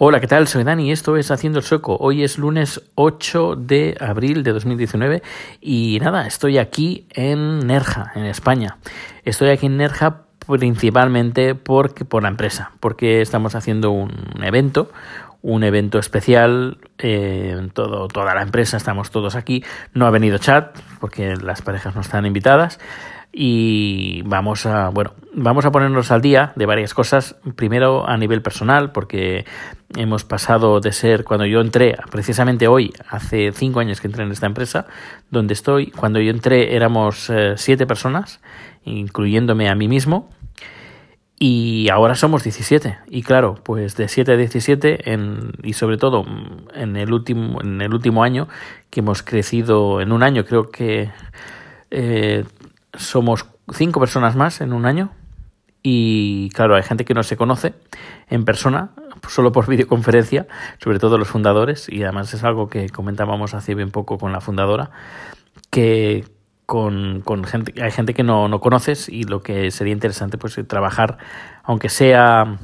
Hola, ¿qué tal? Soy Dani y esto es Haciendo el Sueco. Hoy es lunes 8 de abril de 2019 y nada, estoy aquí en Nerja, en España. Estoy aquí en Nerja principalmente porque, por la empresa, porque estamos haciendo un evento, un evento especial, eh, todo, toda la empresa, estamos todos aquí. No ha venido chat porque las parejas no están invitadas y vamos a, bueno, vamos a ponernos al día de varias cosas. Primero a nivel personal, porque hemos pasado de ser, cuando yo entré, precisamente hoy, hace cinco años que entré en esta empresa, donde estoy, cuando yo entré éramos eh, siete personas, incluyéndome a mí mismo, y ahora somos 17. Y claro, pues de 7 a 17 en, y sobre todo en el, último, en el último año que hemos crecido en un año, creo que eh, somos cinco personas más en un año. Y claro, hay gente que no se conoce en persona, solo por videoconferencia, sobre todo los fundadores. Y además es algo que comentábamos hace bien poco con la fundadora, que, con, con gente, hay gente que no, no conoces y lo que sería interesante pues trabajar, aunque sea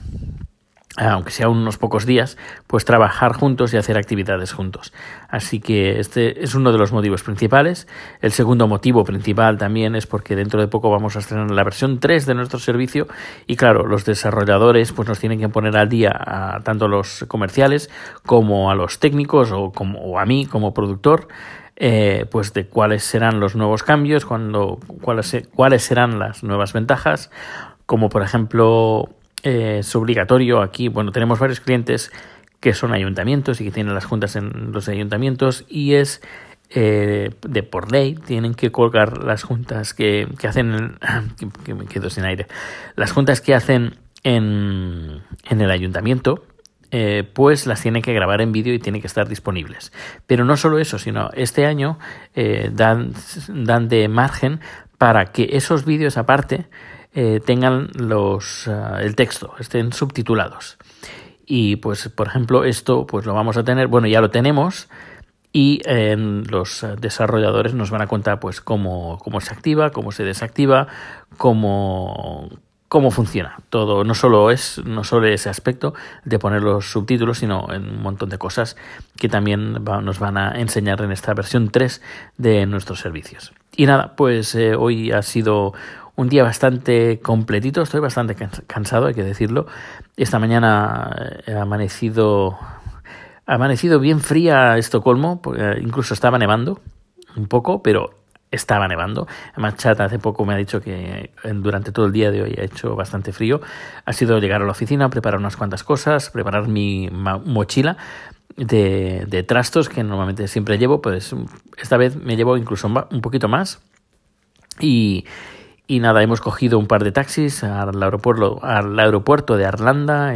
aunque sea unos pocos días, pues trabajar juntos y hacer actividades juntos. Así que este es uno de los motivos principales. El segundo motivo principal también es porque dentro de poco vamos a estrenar la versión 3 de nuestro servicio y claro, los desarrolladores pues nos tienen que poner al día a tanto los comerciales como a los técnicos o, como, a mí como productor eh, pues de cuáles serán los nuevos cambios, cuando, cuáles, cuáles serán las nuevas ventajas, como por ejemplo eh, es obligatorio. Aquí, bueno, tenemos varios clientes que son ayuntamientos y que tienen las juntas en los ayuntamientos y es eh, de por ley tienen que colgar las juntas que, que hacen que, me quedo sin aire las juntas que hacen en, en el ayuntamiento eh, pues las tiene que grabar en vídeo y tiene que estar disponibles. Pero no solo eso, sino este año eh, dan, dan de margen para que esos vídeos aparte eh, tengan los, ah, el texto, estén subtitulados. Y pues, por ejemplo, esto pues lo vamos a tener, bueno, ya lo tenemos, y los desarrolladores nos van a contar pues cómo, cómo se activa, cómo se desactiva, cómo, cómo funciona todo. No solo es no solo ese aspecto de poner los subtítulos, sino en un montón de cosas que también nos van a enseñar en esta versión 3 de nuestros servicios. Y nada, pues eh, hoy ha sido un día bastante completito, estoy bastante cansado, hay que decirlo. Esta mañana he amanecido ha amanecido bien fría Estocolmo, incluso estaba nevando un poco, pero estaba nevando. Además, Chat hace poco me ha dicho que durante todo el día de hoy ha hecho bastante frío. Ha sido llegar a la oficina, preparar unas cuantas cosas, preparar mi mochila de trastos que normalmente siempre llevo. Pues esta vez me llevo incluso un poquito más. Y, y nada, hemos cogido un par de taxis al aeropuerto, al aeropuerto de Arlanda.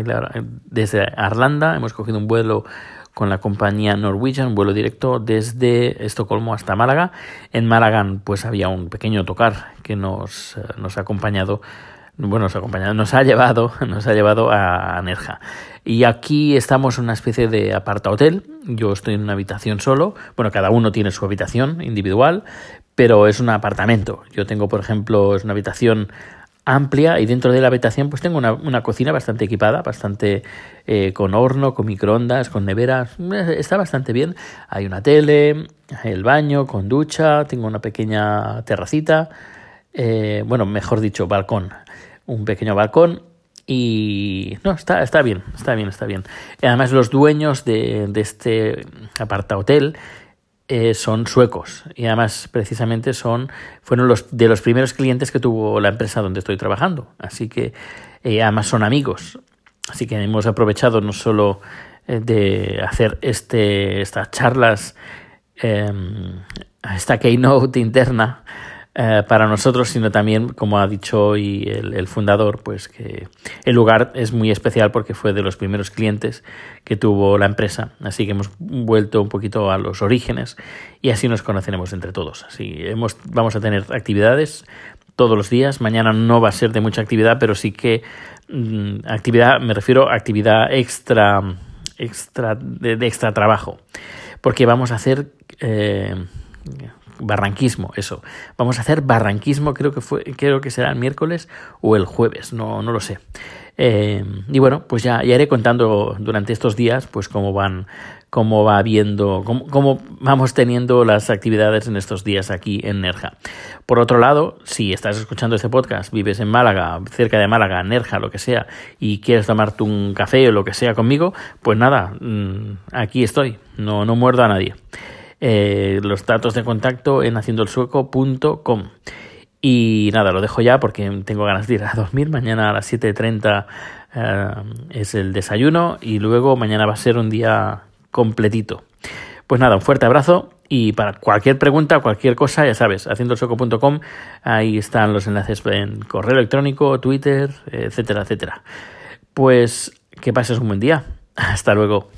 Desde Arlanda hemos cogido un vuelo con la compañía Norwegian, vuelo directo desde Estocolmo hasta Málaga. En Málaga pues había un pequeño tocar que nos, eh, nos ha acompañado bueno, nos ha acompañado, nos ha llevado, nos ha llevado a Nerja. Y aquí estamos en una especie de aparta hotel. Yo estoy en una habitación solo. Bueno, cada uno tiene su habitación individual, pero es un apartamento. Yo tengo, por ejemplo, es una habitación amplia y dentro de la habitación pues tengo una, cocina bastante equipada, bastante eh, con horno, con microondas, con neveras, eh, está bastante bien. Hay una tele, el baño con ducha, tengo una pequeña terracita, eh, bueno, mejor dicho, balcón, un pequeño balcón y no, está, está bien, está bien, está bien. Además los dueños de, de este aparta hotel eh, son suecos. Y además precisamente son fueron los de los primeros clientes que tuvo la empresa donde estoy trabajando. Así que eh, además son amigos. Así que hemos aprovechado no solo eh, de hacer este estas charlas em, esta keynote interna eh, para nosotros, sino también, como ha dicho hoy el, fundador, pues que el lugar es muy especial porque fue de los primeros clientes que tuvo la empresa. Así que hemos vuelto un poquito a los orígenes y así nos conoceremos entre todos. Así hemos, vamos a tener actividades todos los días. Mañana no va a ser de mucha actividad, pero sí que mm, actividad, me refiero a actividad extra, extra de, extra trabajo, porque vamos a hacer eh, barranquismo, eso. Vamos a hacer barranquismo, creo que fue, creo que será el miércoles o el jueves, no, no lo sé. Eh, y bueno, pues ya, iré contando durante estos días pues cómo van, cómo va viendo, cómo, cómo, vamos teniendo las actividades en estos días aquí en Nerja. Por otro lado, si estás escuchando este podcast, vives en Málaga, cerca de Málaga, Nerja, lo que sea, y quieres tomarte un café o lo que sea conmigo, pues nada, mm, aquí estoy, no, no muerdo a nadie. Eh, los datos de contacto en haciendoelsueco.com. Y nada, lo dejo ya porque tengo ganas de ir a dormir. Mañana a las 7.30 eh, es el desayuno y luego mañana va a ser un día completito. Pues nada, un fuerte abrazo y para cualquier pregunta, cualquier cosa, ya sabes, haciendoelsueco.com, ahí están los enlaces en correo electrónico, Twitter, etcétera, etcétera. Pues que pases un buen día. Hasta luego.